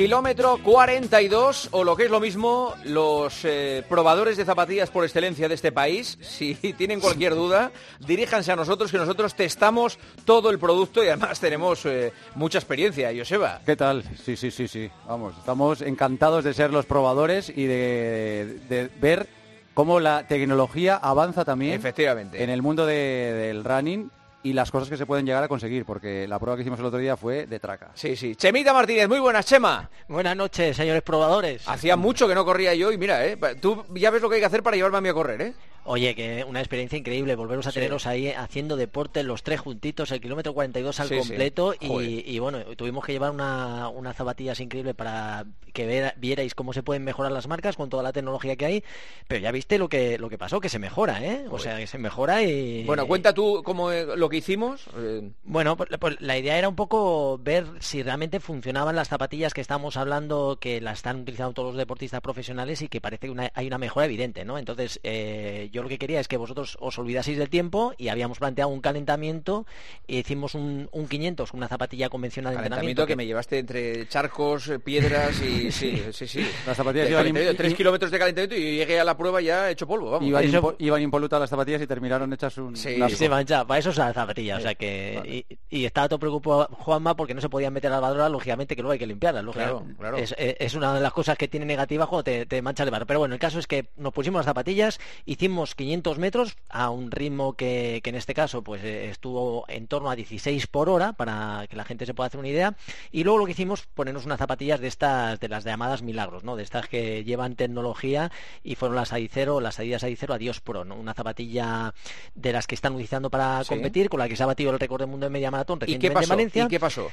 kilómetro 42 o lo que es lo mismo, los eh, probadores de zapatillas por excelencia de este país, si tienen cualquier duda, diríjanse a nosotros que nosotros testamos todo el producto y además tenemos eh, mucha experiencia, Joseba. ¿Qué tal? Sí, sí, sí, sí. Vamos, estamos encantados de ser los probadores y de, de ver cómo la tecnología avanza también Efectivamente. en el mundo de- del running y las cosas que se pueden llegar a conseguir, porque la prueba que hicimos el otro día fue de traca. Sí, sí. Chemita Martínez, muy buenas, Chema. Buenas noches, señores probadores. Hacía mucho que no corría yo y mira, eh, tú ya ves lo que hay que hacer para llevarme a mí a correr, ¿eh? Oye, que una experiencia increíble volveros a Sí. teneros ahí haciendo deporte los tres juntitos, el kilómetro 42 al Sí, completo y, y bueno, tuvimos que llevar una, unas zapatillas increíbles para que ver- vierais cómo se pueden mejorar las marcas con toda la tecnología que hay, pero ya viste lo que lo que pasó, que se mejora, ¿eh? O sea, que se mejora y... Bueno, cuenta tú cómo eh, lo que hicimos. eh, Bueno, pues, pues la idea era un poco ver si realmente funcionaban las zapatillas que estamos hablando, que las están utilizando todos los deportistas profesionales y que parece que una- hay una mejora evidente, ¿no? Entonces, eh, yo lo que quería es que vosotros os olvidaseis del tiempo y habíamos planteado un calentamiento e hicimos un, un 500, una zapatilla convencional de calentamiento entrenamiento. que me llevaste entre charcos, eh, piedras y sí, sí, sí. Las zapatillas De iban im- tres i- kilómetros de calentamiento y llegué a la prueba ya hecho polvo, vamos. Iban, Eso- impo- iban impolutas las zapatillas y terminaron hechas un... Sí, un Sí, mancha, para eso es la zapatilla, o sea que... Vale. Y, y estaba todo preocupado Juanma porque no se podían meter a la lavadora, lógicamente que luego hay que limpiarla. Claro, claro. Es, es- es una de las cosas que tiene negativa cuando te, te mancha el barro. Pero bueno, el caso es que nos pusimos las zapatillas, hicimos 500 metros a un ritmo que, que en este caso pues eh, estuvo en torno a 16 por hora, para que la gente se pueda hacer una idea. Y luego lo que hicimos, ponernos unas zapatillas de estas, de las llamadas milagros, ¿no? De estas que llevan tecnología y fueron las Adicero, las Adidas Adicero Adiós Pro, ¿no? Una zapatilla de las que están utilizando para Sí. competir, con la que se ha batido el récord del mundo de media maratón ¿Y qué recientemente pasó? en Valencia. ¿Y qué pasó?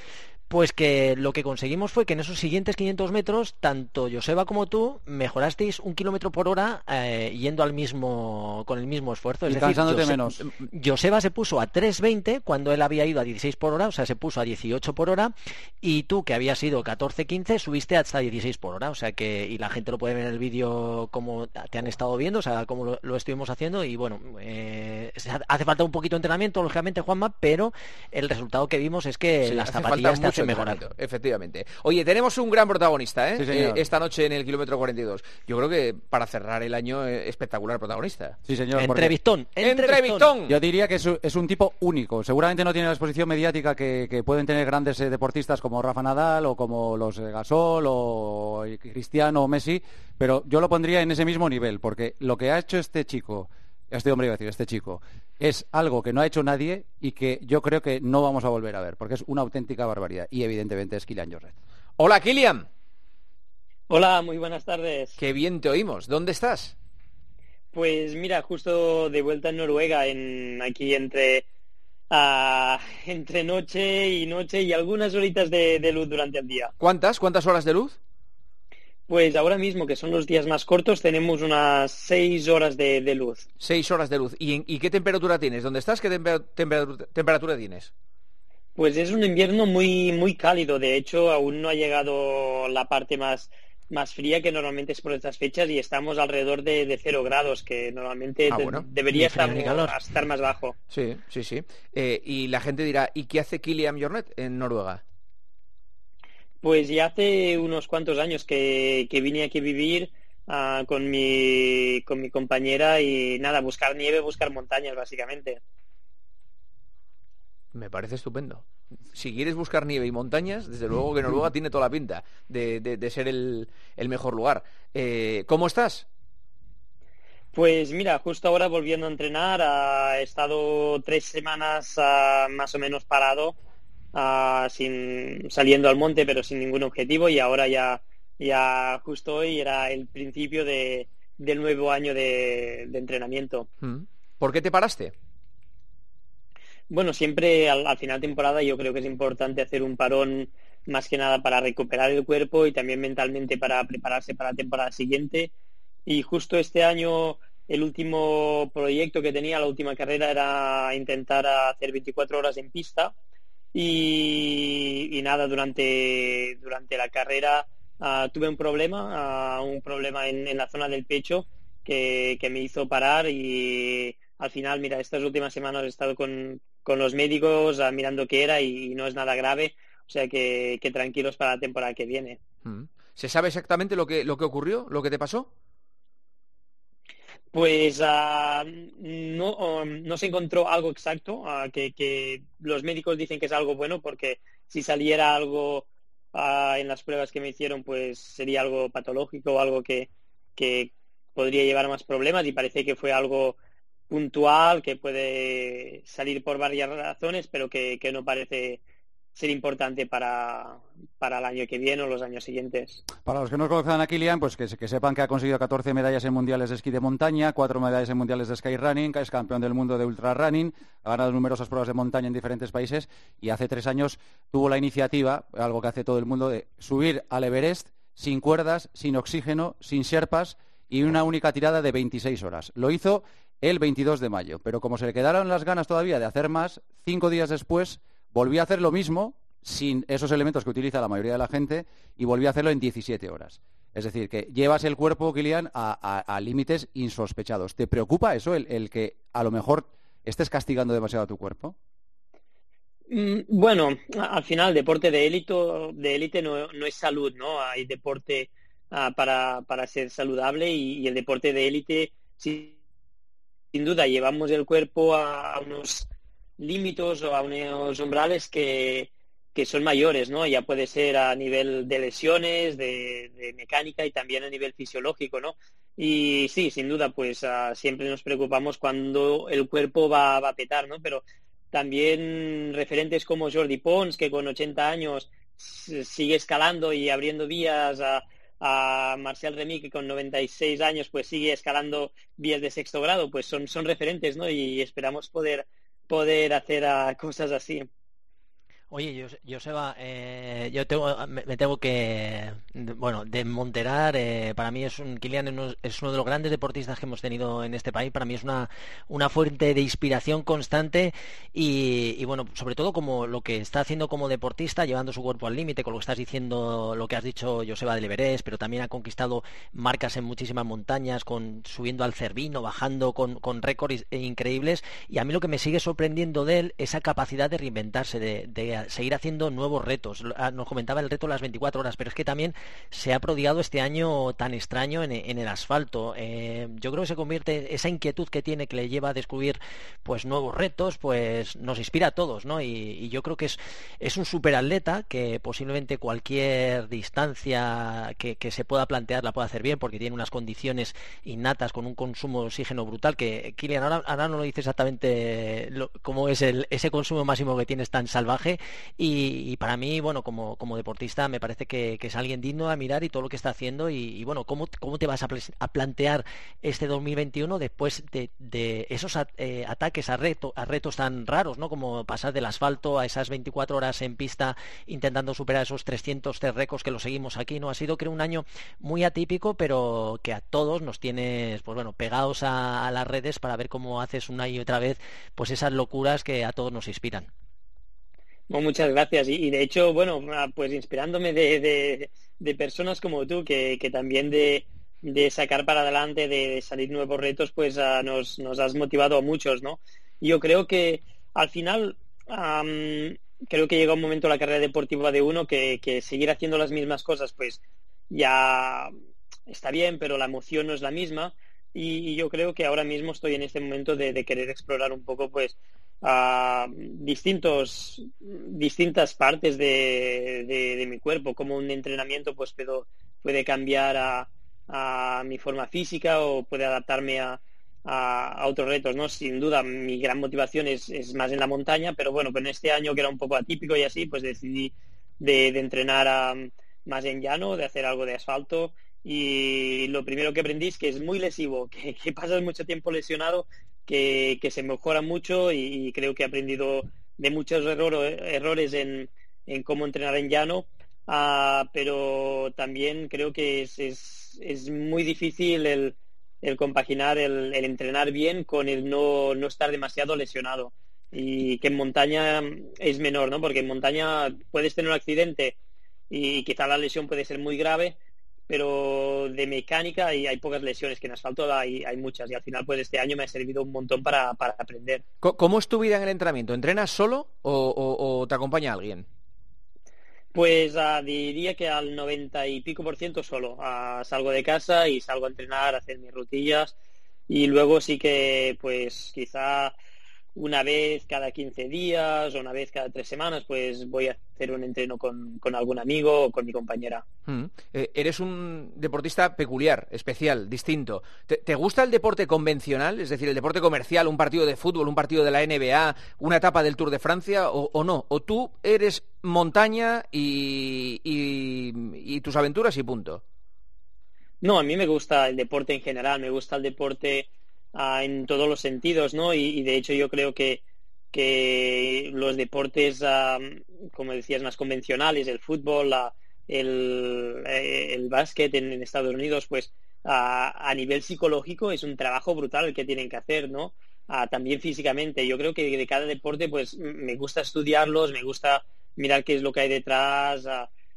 Pues que lo que conseguimos fue que en esos siguientes 500 metros, tanto Joseba como tú mejorasteis un kilómetro por hora eh, yendo al mismo con el mismo esfuerzo. Y Es decir, cansándote Jose- menos. Joseba se puso a 3.20 cuando él había ido a 16 por hora, o sea, se puso a 18 por hora, y tú, que habías ido 14-15, subiste hasta 16 por hora, o sea que, y la gente lo puede ver en el vídeo como te han estado viendo, o sea, cómo lo, lo estuvimos haciendo, y bueno, eh, hace falta un poquito de entrenamiento, lógicamente, Juanma, pero el resultado que vimos es que Sí, las zapatillas te hacen mejorar. Efectivamente. Oye, tenemos un gran protagonista, ¿eh? Sí, señor. Eh, esta noche en el kilómetro 42. Yo creo que para cerrar el año, eh, espectacular protagonista. Sí, señor. porque- Entrevistón, ¡Entrevistón! Yo diría que es, un- es un tipo único. Seguramente no tiene la exposición mediática que, que pueden tener grandes eh, deportistas como Rafa Nadal o como los eh, Gasol o Cristiano o Messi, pero yo lo pondría en ese mismo nivel, porque lo que ha hecho este chico, este hombre iba a decir, este chico, es algo que no ha hecho nadie y que yo creo que no vamos a volver a ver, porque es una auténtica barbaridad. Y evidentemente es Kylian Jornet. Hola, Kilian. Hola, muy buenas tardes. Qué bien te oímos. ¿Dónde estás? Pues mira, justo de vuelta en Noruega, en aquí entre ah, entre noche y noche y algunas horitas de, de luz durante el día. ¿Cuántas? ¿Cuántas horas de luz? Pues ahora mismo, que son los días más cortos, tenemos unas seis horas de, de luz. Seis horas de luz. ¿Y, qué temperatura tienes? ¿Dónde estás? ¿Qué tempe- temperatura, temperatura tienes? Pues es un invierno muy muy cálido. De hecho, aún no ha llegado la parte más más fría que normalmente es por estas fechas y estamos alrededor de, de cero grados, que normalmente Ah, bueno. debería estar, calor. estar más bajo. Sí, sí, sí. Eh, y la gente dirá, ¿y qué hace Kilian Jornet en Noruega? Pues ya hace unos cuantos años que, que vine aquí a vivir ah, con mi, con mi compañera y nada, buscar nieve, buscar montañas básicamente. Me parece estupendo. Si quieres buscar nieve y montañas, desde luego que Noruega tiene toda la pinta de, de- de ser el, el mejor lugar. Eh, ¿Cómo estás? Pues mira, justo ahora volviendo a entrenar, he estado tres semanas ah, más o menos parado, ah, sin, saliendo al monte pero sin ningún objetivo y ahora ya, ya justo hoy era el principio de, del nuevo año de, de entrenamiento. Mm. ¿Por qué te paraste? Bueno, siempre al, al final de temporada yo creo que es importante hacer un parón más que nada para recuperar el cuerpo y también mentalmente para prepararse para la temporada siguiente. Y justo este año el último proyecto que tenía, la última carrera era intentar hacer 24 horas en pista y, y nada, durante, durante la carrera ah, tuve un problema, ah, un problema en, en la zona del pecho que, que me hizo parar y al final, mira, estas últimas semanas he estado con, con los médicos ah, mirando qué era y no es nada grave, o sea que, que tranquilos para la temporada que viene. Mm. ¿Se sabe exactamente lo que, lo que ocurrió, lo que te pasó? Pues ah, no, um, no, se encontró algo exacto, ah, que, los médicos dicen que es algo bueno porque si saliera algo en las pruebas que me hicieron, pues sería algo patológico o algo que, que podría llevar a más problemas y parece que fue algo puntual que puede salir por varias razones, pero que, no parece ser importante para, para el año que viene o los años siguientes. Para los que no conozcan a Kilian, pues que, sepan que ha conseguido 14 medallas en mundiales de esquí de montaña, 4 medallas en mundiales de skyrunning, es campeón del mundo de ultrarunning, ha ganado numerosas pruebas de montaña en diferentes países y hace tres años tuvo la iniciativa, algo que hace todo el mundo, de subir al Everest sin cuerdas, sin oxígeno, sin sherpas y una única tirada de 26 horas. Lo hizo el 22 de mayo, pero como se le quedaron las ganas todavía de hacer más, cinco días después volví a hacer lo mismo sin esos elementos que utiliza la mayoría de la gente y volví a hacerlo en 17 horas. Es decir, que llevas el cuerpo, Kilian, a, límites insospechados. ¿Te preocupa eso, el, que a lo mejor estés castigando demasiado a tu cuerpo? Mm, bueno, al final, deporte de élite, de élite no, es salud, ¿no? Hay deporte ah, para, ser saludable y, el deporte de élite, sin duda, llevamos el cuerpo a unos límites o a unos umbrales que, que son mayores, ¿no? Ya puede ser a nivel de lesiones, de, mecánica y también a nivel fisiológico, ¿no? Y sí, sin duda, pues ah, siempre nos preocupamos cuando el cuerpo va, va, a petar, ¿no? Pero también referentes como Jordi Pons, que con 80 años sigue escalando y abriendo vías a, a Marcial Remy, que con 96 años pues sigue escalando vías de sexto grado, pues son, son referentes, ¿no? Y esperamos poder poder hacer cosas así. Oye, Joseba, eh, yo tengo, me, tengo que, bueno, desmonterar. Eh, para mí es un Kilian es uno de los grandes deportistas que hemos tenido en este país. Para mí es una, una fuente de inspiración constante y, bueno, sobre todo como lo que está haciendo como deportista, llevando su cuerpo al límite, con lo que estás diciendo, lo que has dicho Joseba del Everest, pero también ha conquistado marcas en muchísimas montañas, con subiendo al Cervino, bajando con, con récords increíbles. Y a mí lo que me sigue sorprendiendo de él, esa capacidad de reinventarse, de seguir haciendo nuevos retos. Ah, nos comentaba el reto de las 24 horas, pero es que también se ha prodigado este año tan extraño en, el asfalto. Eh, yo creo que se convierte, esa inquietud que tiene, que le lleva a descubrir pues nuevos retos, pues nos inspira a todos, ¿no? Y, yo creo que es, es un superatleta que posiblemente cualquier distancia que, se pueda plantear la pueda hacer bien, porque tiene unas condiciones innatas con un consumo de oxígeno brutal, que Kilian ahora, no lo dice exactamente cómo es el, ese consumo máximo que tienes tan salvaje, y, para mí, bueno, como, como deportista me parece que, es alguien digno a mirar y todo lo que está haciendo y, bueno, ¿cómo, ¿cómo, te vas a, plantear este 2021 después de, esos eh, ataques a, reto, a retos tan raros, ¿no? Como pasar del asfalto a esas 24 horas en pista intentando superar esos 300 récords que lo seguimos aquí, ¿no? Ha sido creo un año muy atípico, pero que a todos nos tienes, pues bueno, pegados a, a las redes para ver cómo haces una y otra vez pues esas locuras que a todos nos inspiran muchas gracias. Y, de hecho, bueno, ah, pues inspirándome de, personas como tú, que, también de, sacar para adelante, de, salir nuevos retos, pues ah, nos, nos, has motivado a muchos, ¿no? Yo creo que al final, creo que llega un momento en la carrera deportiva de uno que, que seguir haciendo las mismas cosas, pues ya está bien, pero la emoción no es la misma. Y, yo creo que ahora mismo estoy en este momento de querer explorar un poco, pues, a distintos, distintas partes de, de, mi cuerpo, como un entrenamiento pues puedo, puede cambiar a, a, mi forma física o puede adaptarme a, a, otros retos, ¿no? Sin duda, mi gran motivación es, es, más en la montaña, pero bueno, pues en este año que era un poco atípico y así, pues decidí de, de entrenar más en llano, de hacer algo de asfalto y lo primero que aprendí es que es muy lesivo, que, que pasas mucho tiempo lesionado que, se mejora mucho y, creo que he aprendido de muchos errores en, cómo entrenar en llano, ah, pero también creo que es, es, muy difícil el, compaginar el, entrenar bien con el no, no estar demasiado lesionado y que en montaña es menor, ¿no? Porque en montaña puedes tener un accidente y quizá la lesión puede ser muy grave, pero de mecánica y hay pocas lesiones, que en asfalto hay, hay muchas y al final pues este año me ha servido un montón para, para aprender. ¿Cómo es tu vida en el entrenamiento? ¿Entrenas solo o, te acompaña alguien? Pues ah, diría que al 90 y pico por ciento solo. Ah, salgo de casa y salgo a entrenar, a hacer mis rutillas y luego sí que pues quizá una vez cada 15 días o una vez cada tres semanas, pues voy a hacer un entreno con, algún amigo o con mi compañera. Mm. Eh, eres un deportista peculiar, especial, distinto. ¿Te, gusta el deporte convencional, es decir, el deporte comercial, un partido de fútbol, un partido de la NBA, una etapa del Tour de Francia o, no? ¿O tú eres montaña y, y tus aventuras y punto? No, a mí me gusta el deporte en general, me gusta el deporte en todos los sentidos, ¿no? Y, de hecho yo creo que, que los deportes, como decías, más convencionales, el fútbol, el, eh, el básquet en, Estados Unidos, pues a nivel psicológico es un trabajo brutal el que tienen que hacer, ¿no? también físicamente. Yo creo que de cada deporte, pues me gusta estudiarlos, me gusta mirar qué es lo que hay detrás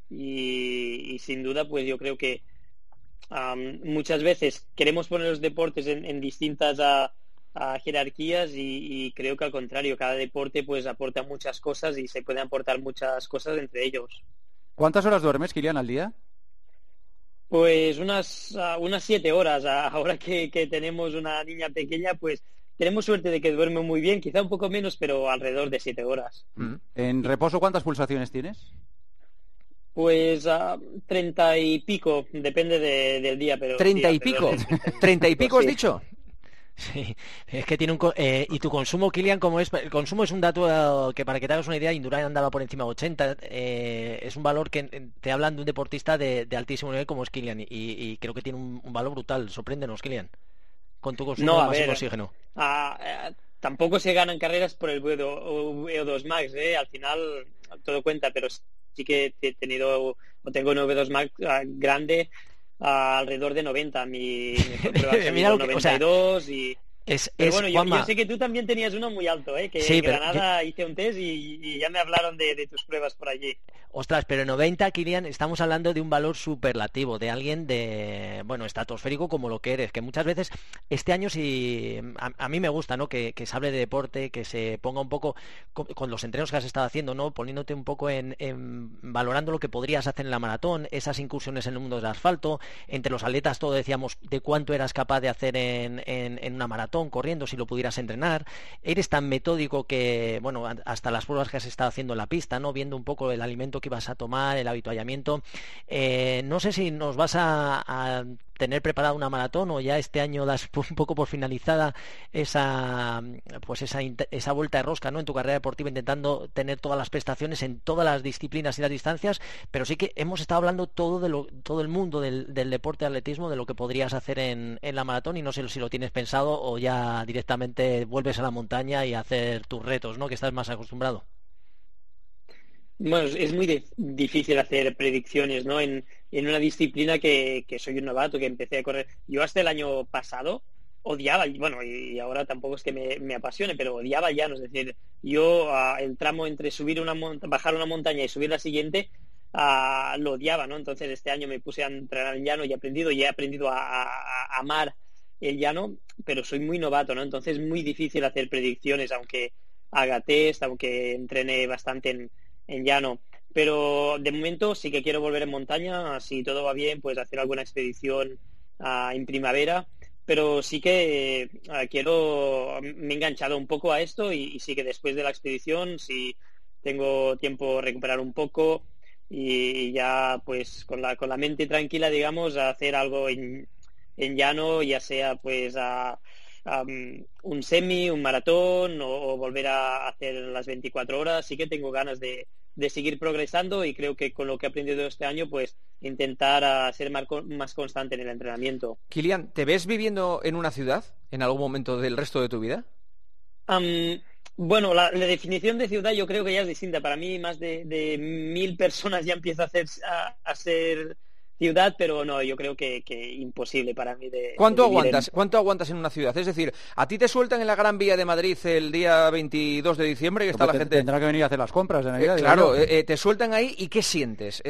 y, y, sin duda, pues yo creo que muchas veces queremos poner los deportes en, distintas jerarquías y, creo que al contrario, cada deporte pues aporta muchas cosas y se pueden aportar muchas cosas entre ellos. ¿Cuántas horas duermes, Kilian, al día? Pues unas, unas siete horas. Ahora que, tenemos una niña pequeña, pues tenemos suerte de que duerme muy bien, quizá un poco menos, pero alrededor de siete horas. Mm. ¿En reposo cuántas pulsaciones tienes? Pues a treinta y pico, depende del día, pero... ¿Treinta y pico? ¿Treinta y pico has dicho? Sí, es que tiene un... Eh, y tu consumo, Kilian, como es... El consumo es un dato que para que te hagas una idea, Indurain andaba por encima de 80. Eh, es un valor que te hablan de un deportista de, altísimo nivel como es Kilian. Y, creo que tiene un, valor brutal. Sorpréndenos, Kilian. Con tu consumo no, de máximo oxígeno. Eh, tampoco se ganan carreras por el VO2 Max. Al final todo cuenta, pero sí que he tenido o tengo un V2 Max ah, grande alrededor de 90. Mi, mi 92 y es, pero bueno, yo, sé que tú también tenías uno muy alto, ¿eh? que en Granada hice un test y, ya me hablaron de, tus pruebas por allí. Ostras, pero 90, Kirian, estamos hablando de un valor superlativo, de alguien de, bueno, estratosférico como lo que eres, que muchas veces este año sí, a, mí me gusta, ¿no? Que, se hable de deporte, que se ponga un poco con, los entrenos que has estado haciendo, ¿no? Poniéndote un poco en, valorando lo que podrías hacer en la maratón, esas incursiones en el mundo del asfalto, entre los atletas todo decíamos de cuánto eras capaz de hacer en una maratón corriendo, si lo pudieras entrenar. Eres tan metódico que, bueno, hasta las pruebas que has estado haciendo en la pista, ¿no? Viendo un poco el alimento que ibas a tomar, el habituallamiento. Eh, no sé si nos vas a tener preparada una maratón o ya este año das un poco por finalizada esa pues esa, esa vuelta de rosca ¿no? en tu carrera deportiva intentando tener todas las prestaciones en todas las disciplinas y las distancias pero sí que hemos estado hablando todo de lo, todo el mundo del, deporte de atletismo de lo que podrías hacer en, en, la maratón y no sé si lo tienes pensado o ya directamente vuelves a la montaña y hacer tus retos ¿no? que estás más acostumbrado bueno, es muy difícil hacer predicciones, ¿no? En, en una disciplina que, que, soy un novato, que empecé a correr. Yo hasta el año pasado odiaba, bueno, y ahora tampoco es que me, me apasione, pero odiaba ya, es decir, yo ah, el tramo entre subir una bajar una montaña y subir la siguiente ah, lo odiaba, ¿no? Entonces este año me puse a entrenar en llano y he aprendido, y he aprendido a, a, amar el llano, pero soy muy novato, ¿no? Entonces es muy difícil hacer predicciones, aunque haga test, aunque entrene bastante en, en llano. Pero de momento sí que quiero volver en montaña, si todo va bien, pues hacer alguna expedición ah, en primavera. Pero sí que ah, quiero, me he enganchado un poco a esto y, sí que después de la expedición, si tengo tiempo recuperar un poco y ya pues con la, con la mente tranquila, digamos, a hacer algo en, en llano, ya sea pues a, un semi, un maratón o, volver a hacer las 24 horas. Sí que tengo ganas de, de seguir progresando y creo que con lo que he aprendido este año, pues intentar ah, ser más, constante en el entrenamiento. Kilian, ¿te ves viviendo en una ciudad en algún momento del resto de tu vida? bueno, la, definición de ciudad yo creo que ya es distinta. Para mí, más de, mil personas ya empieza a, hacer, a ser ciudad, pero no, yo creo que, imposible para mí de. ¿Cuánto aguantas? ¿Cuánto aguantas en una ciudad? Es decir, a ti te sueltan en la Gran Vía de Madrid el día 22 de diciembre y está la gente. Tendrá que venir a hacer las compras de Navidad. Eh, claro, eh, eh, te sueltan ahí y ¿qué sientes?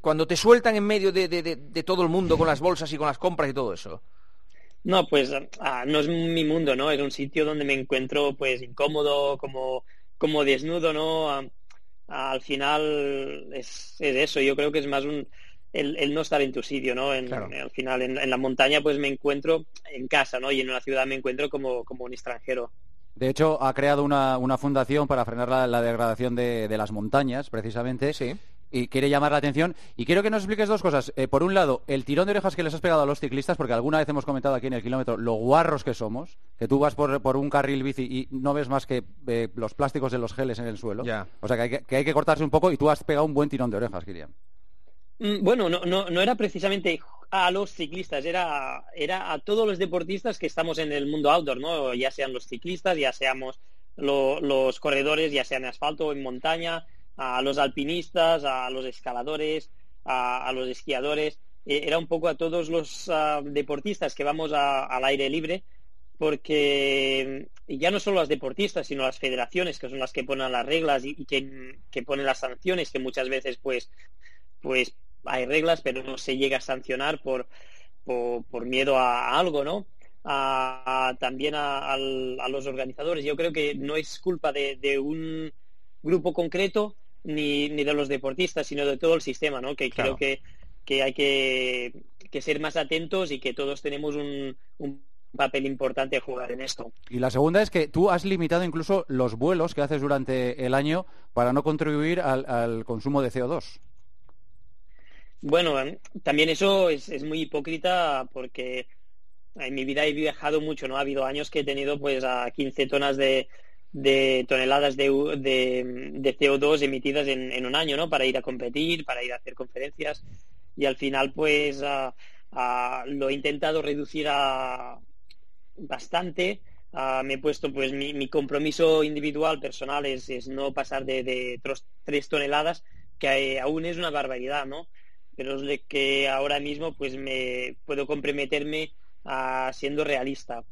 cuando te sueltan en medio de, todo el mundo con las bolsas y con las compras y todo eso. No, pues ah, no es mi mundo, ¿no? Es un sitio donde me encuentro pues incómodo, como, como desnudo, ¿no? Ah, al final es, eso, yo creo que es más un, el, no estar en tu sitio, ¿no? En, al final, en, la montaña, pues me encuentro en casa, ¿no? Y en una ciudad me encuentro como, como un extranjero. De hecho, ha creado una, una fundación para frenar la, degradación de, de, las montañas, precisamente. Sí y quiere llamar la atención. Y quiero que nos expliques dos cosas. Eh, por un lado, el tirón de orejas que les has pegado a los ciclistas, porque alguna vez hemos comentado aquí en el kilómetro lo guarros que somos, que tú vas por, por un carril bici y no ves más que eh, los plásticos de los geles en el suelo. O sea, que hay que, cortarse un poco y tú has pegado un buen tirón de orejas, Kirian. Mm, bueno, no, no, no era precisamente a los ciclistas, era, era a todos los deportistas que estamos en el mundo outdoor, ¿no? Ya sean los ciclistas, ya seamos los corredores, ya sea en asfalto o en montaña, a los alpinistas, a los escaladores, a, los esquiadores, eh, era un poco a todos los ah, deportistas que vamos al aire libre, porque ya no solo las deportistas, sino las federaciones, que son las que ponen las reglas y, que, ponen las sanciones, que muchas veces pues, pues hay reglas, pero no se llega a sancionar por, por, miedo a, algo, ¿no? también a, los organizadores. Yo creo que no es culpa de un grupo concreto, ni, ni de los deportistas, sino de todo el sistema, ¿no? Que creo que, que hay que, ser más atentos y que todos tenemos un, papel importante a jugar en esto. Y la segunda es que tú has limitado incluso los vuelos que haces durante el año para no contribuir al, consumo de CO2. Bueno, también eso es, es, muy hipócrita porque en mi vida he viajado mucho, ¿no? Ha habido años que he tenido pues a 15 tonas de, de toneladas de, de, CO2 emitidas en, un año, ¿no? Para ir a competir, para ir a hacer conferencias. Y al final, pues, lo he intentado reducir a bastante. me he puesto, pues, mi, compromiso individual, personal, es, no pasar de, de tres toneladas, que aún es una barbaridad, ¿no? Pero es de que ahora mismo, pues, me puedo comprometerme a siendo realista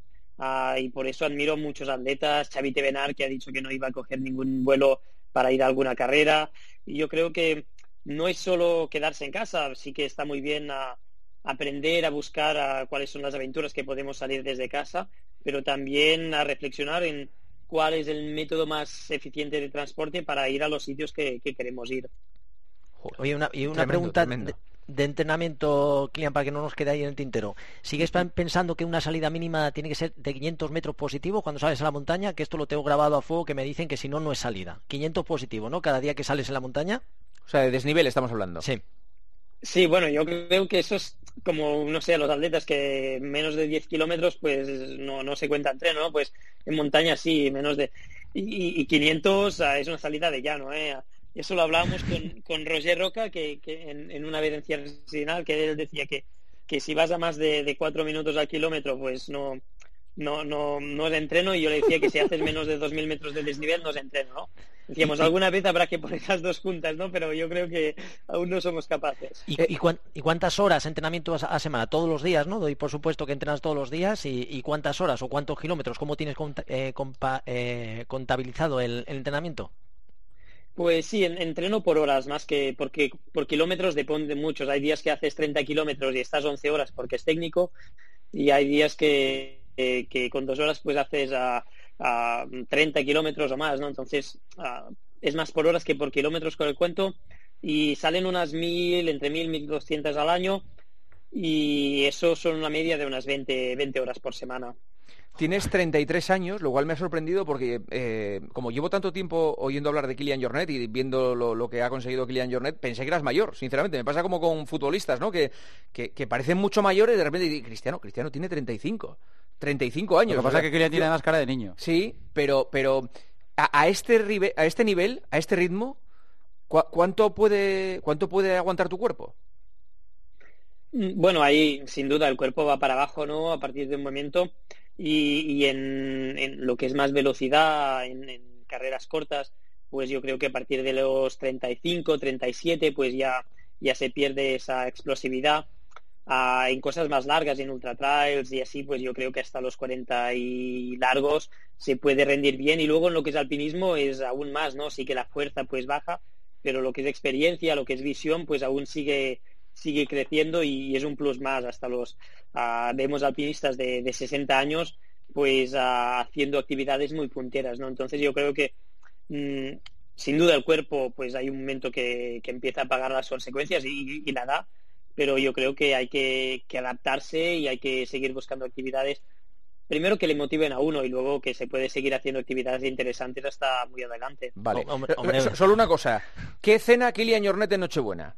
Ah, y por eso admiro muchos atletas, Xavi Tevenar que ha dicho que no iba a coger ningún vuelo para ir a alguna carrera y yo creo que no es solo quedarse en casa, sí que está muy bien a, aprender a buscar a cuáles son las aventuras que podemos salir desde casa, pero también a reflexionar en cuál es el método más eficiente de transporte para ir a los sitios que, queremos ir. Oye, una, y una pregunta de entrenamiento, Kilian, para que no nos quede ahí en el tintero, ¿sigues pensando que una salida mínima tiene que ser de 500 metros positivo cuando sales a la montaña? Que esto lo tengo grabado a fuego, que me dicen que si no, no es salida. 500 positivo, ¿no? Cada día que sales en la montaña. O sea, de desnivel estamos hablando. Sí. Sí, bueno, yo creo que eso es como, no sé, los atletas que menos de 10 kilómetros, pues no, no se cuenta entreno, ¿no? Pues en montaña sí, menos de... Y, y 500 es una salida de llano, ¿eh? Eso lo hablábamos con, con Roger Roca, que, en, una evidencia final, que él decía que, que si vas a más de, cuatro minutos al kilómetro, pues no, no, no, no es entreno, y yo le decía que si haces menos de 2.000 metros de desnivel, no es entreno, ¿no? Decíamos, alguna vez habrá que poner las dos juntas, ¿no? Pero yo creo que aún no somos capaces. ¿Y, y, cuántas horas entrenamiento a, semana? Todos los días, ¿no? Doy por supuesto que entrenas todos los días. ¿Y, cuántas horas o cuántos kilómetros? ¿Cómo tienes eh, eh, contabilizado el entrenamiento? Pues sí, entreno por horas más que porque por kilómetros depende muchos. Hay días que haces 30 kilómetros y estás 11 horas porque es técnico y hay días que, que, con dos horas pues haces a, 30 kilómetros o más, ¿no? Entonces es más por horas que por kilómetros con el cuento y salen unas mil, entre mil, mil doscientas al año y eso son una media de unas 20, 20 horas por semana. Tienes 33 años, lo cual me ha sorprendido porque eh, como llevo tanto tiempo oyendo hablar de Kylian Jornet y viendo lo, que ha conseguido Kylian Jornet, pensé que eras mayor, sinceramente. Me pasa como con futbolistas, ¿no? Que, que, parecen mucho mayores y de repente Cristiano, Cristiano tiene 35. 35 años. Lo que pasa es que Kylian tiene más cara de niño. Sí, pero, pero a, este, a este nivel, a este ritmo, ¿cuánto, puede, ¿cuánto puede aguantar tu cuerpo? Mm, bueno, ahí sin duda el cuerpo va para abajo, ¿no? A partir de un momento y, en, lo que es más velocidad, en, carreras cortas, pues yo creo que a partir de los 35, 37, pues ya, ya se pierde esa explosividad. Ah, en cosas más largas, en ultra trails y así, pues yo creo que hasta los 40 y largos se puede rendir bien. Y luego en lo que es alpinismo es aún más, ¿no? Sí que la fuerza pues baja, pero lo que es experiencia, lo que es visión, pues aún sigue sigue creciendo y es un plus más. Hasta los uh, vemos alpinistas de, de, 60 años pues uh, haciendo actividades muy punteras, ¿no? Entonces yo creo que mm, sin duda el cuerpo, pues hay un momento que, empieza a pagar las consecuencias y, y, la da, pero yo creo que hay que, adaptarse y hay que seguir buscando actividades primero que le motiven a uno y luego que se puede seguir haciendo actividades interesantes hasta muy adelante. Vale. Solo una cosa. ¿Qué cena Kilian Jornet en Nochebuena?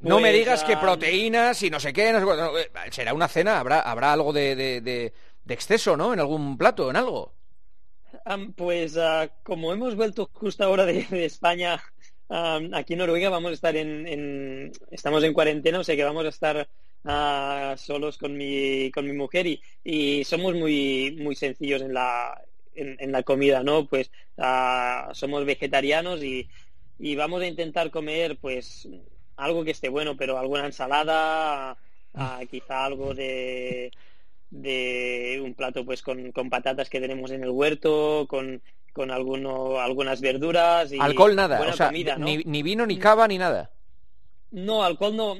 No me pues, digas que proteínas y no sé qué, eh, será una cena, habrá, habrá algo de, de, exceso, ¿no? En algún plato, en algo. pues ah, como hemos vuelto justo ahora de, España, aquí en Noruega vamos a estar en, estamos en cuarentena, o sea que vamos a estar ah, solos con mi, con mi mujer y, y somos muy, muy sencillos en la, en, la comida, ¿no? Pues ah, somos vegetarianos y, y vamos a intentar comer, pues algo que esté bueno, pero alguna ensalada, quizá algo de, de un plato pues con, con, patatas que tenemos en el huerto, con, con alguno, algunas verduras y alcohol nada, o sea, ni, ni, vino, ni cava, ni nada. No, alcohol no,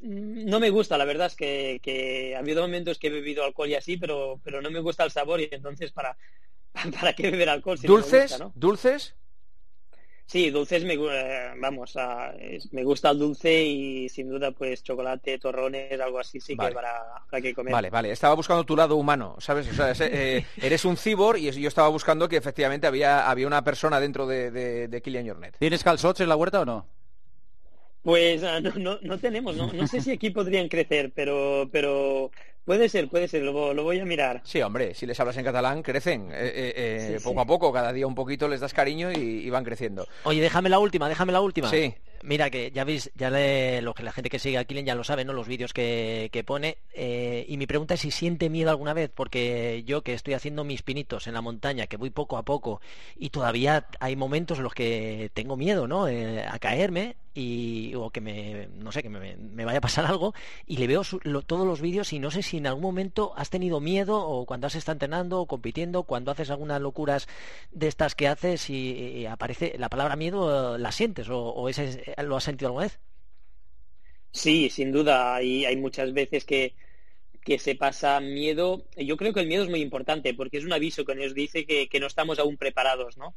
no me gusta, la verdad es que, que ha habido momentos que he bebido alcohol y así, pero, pero no me gusta el sabor y entonces para, para qué beber alcohol si ¿Dulces? No ¿Dulces? Sí, dulces me, vamos, me gusta el dulce y sin duda pues chocolate, torrones, algo así sí que para, para, que comer. Vale, vale, estaba buscando tu lado humano, ¿sabes? O sea, eh, eres un cibor y yo estaba buscando que efectivamente había, había una persona dentro de, de, de Kilian Jornet. ¿Tienes calzots en la huerta o no? Pues ah, no, no, no tenemos, no, no sé si aquí podrían crecer, pero, pero Puede ser, puede ser, lo, voy a mirar. Sí, hombre, si les hablas en catalán, crecen. Eh, eh, eh, poco a poco, cada día un poquito les das cariño y, van creciendo. Oye, déjame la última, déjame la última. Sí. Mira, que ya veis, ya lo que la gente que sigue a Killen ya lo sabe, ¿no? Los vídeos que, pone. y mi pregunta es si siente miedo alguna vez, porque yo que estoy haciendo mis pinitos en la montaña, que voy poco a poco, y todavía hay momentos en los que tengo miedo, ¿no? a caerme y o que me no sé que me, vaya a pasar algo y le veo todos los vídeos y no sé si en algún momento has tenido miedo o cuando has estado entrenando o compitiendo cuando haces algunas locuras de estas que haces y, aparece la palabra miedo la sientes o, ese lo has sentido alguna vez sí sin duda. Y hay muchas veces que que se pasa miedo. Yo creo que el miedo es muy importante porque es un aviso que nos dice que, que no estamos aún preparados no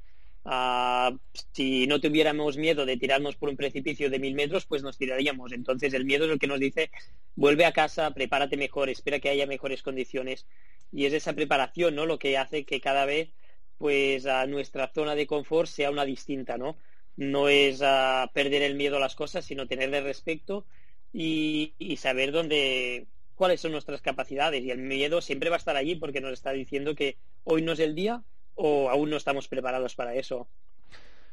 Ah, si no tuviéramos miedo de tirarnos por un precipicio de mil metros, pues nos tiraríamos. Entonces el miedo es el que nos dice, vuelve a casa, prepárate mejor, espera que haya mejores condiciones. Y es esa preparación, ¿no? Lo que hace que cada vez, pues, nuestra zona de confort sea una distinta, ¿no? No es a perder el miedo a las cosas, sino tenerle respeto y, y saber dónde, cuáles son nuestras capacidades. Y el miedo siempre va a estar allí porque nos está diciendo que hoy no es el día, o aún no estamos preparados para eso.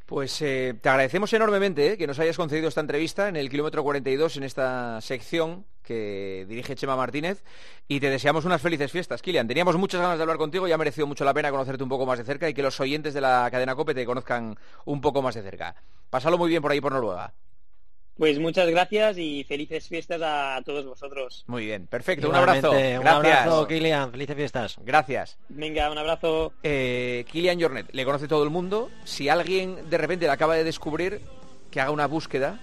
Pues eh, te agradecemos enormemente eh, que nos hayas concedido esta entrevista en el kilómetro 42 en esta sección que dirige Chema Martínez y te deseamos unas felices fiestas, Kilian. Teníamos muchas ganas de hablar contigo y ha merecido mucho la pena conocerte un poco más de cerca y que los oyentes de la cadena COPE te conozcan un poco más de cerca. Pásalo muy bien por ahí por Noruega. Pues muchas gracias y felices fiestas a todos vosotros. Muy bien, perfecto. Un abrazo. Gracias. Un abrazo, Kilian. Felices fiestas. Gracias. Venga, un abrazo. Eh, Kilian Jornet, le conoce todo el mundo. Si alguien de repente le acaba de descubrir, que haga una búsqueda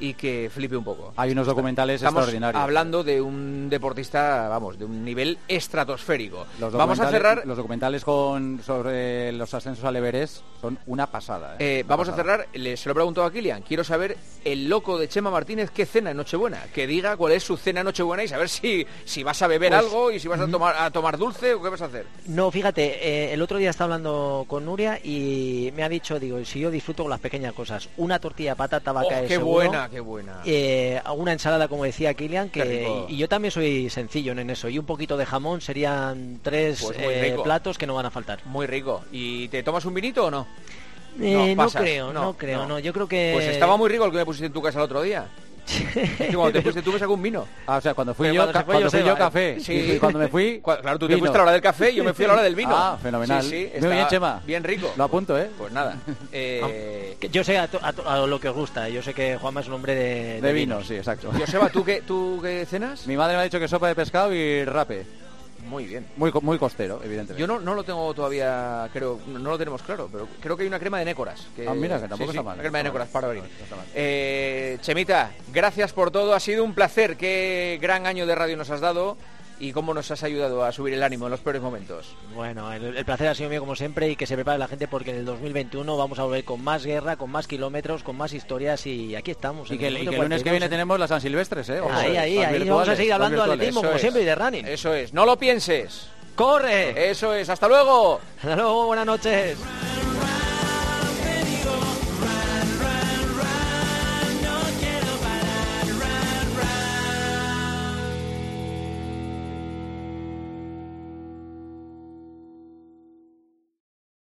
y que flipe un poco. Hay unos documentales Estamos extraordinarios. hablando de un deportista, vamos, de un nivel estratosférico. vamos a cerrar los documentales con sobre los ascensos al Everest son una pasada. ¿eh? Eh, vamos a cerrar, le, se lo he preguntado a Kilian, quiero saber el loco de Chema Martínez qué cena en Nochebuena, que diga cuál es su cena en Nochebuena y saber si, si vas a beber pues, algo y si vas a tomar a tomar dulce o qué vas a hacer. No, fíjate, eh, el otro día estaba hablando con Nuria y me ha dicho, digo, si yo disfruto con las pequeñas cosas, una tortilla de patata va a oh, caer qué buena qué buena. Eh, una ensalada, como decía Kilian, que y, yo también soy sencillo en eso. Y un poquito de jamón serían tres pues eh, platos que no van a faltar. Muy rico. ¿Y te tomas un vinito o no? Eh, no, creo, no, creo, no. Yo creo que... Pues estaba muy rico el que me pusiste en tu casa el otro día. Es cuando te fuiste tú me sacó un vino. Ah, o sea, cuando fui yo, cuando, fui yo café. Sí. Y cuando me fui... Claro, tú te fuiste a la hora del café y yo me fui a la hora del vino. Ah, fenomenal. Sí, sí, Muy bien, Chema. Bien rico. Lo apunto, ¿eh? Pues nada. Eh... Yo sé a, lo que os gusta. Yo sé que Juanma es un hombre de... De, vino, sí, exacto. Joseba, ¿tú qué, ¿tú qué cenas? Mi madre me ha dicho que sopa de pescado y rape. Muy bien. Muy, muy costero, evidentemente. Yo no, no lo tengo todavía, creo, no lo tenemos claro, pero creo que hay una crema de nécoras. Que, ah, mira, que tampoco está mal. Una crema de nécoras para abrir. Eh, Chemita, gracias por todo, ha sido un placer. Qué gran año de radio nos has dado. Y cómo nos has ayudado a subir el ánimo en los peores momentos. Bueno, el, placer ha sido mío como siempre y que se prepare la gente porque en el 2021 vamos a volver con más guerra, con más kilómetros, con más historias y aquí estamos. Y que, el, lunes que viene tenemos las San Silvestres, ¿eh? ahí, ahí, ahí vamos a seguir hablando de atletismo como siempre y de running. Eso es, no lo pienses. ¡Corre! Eso es, hasta luego. Hasta luego, buenas noches.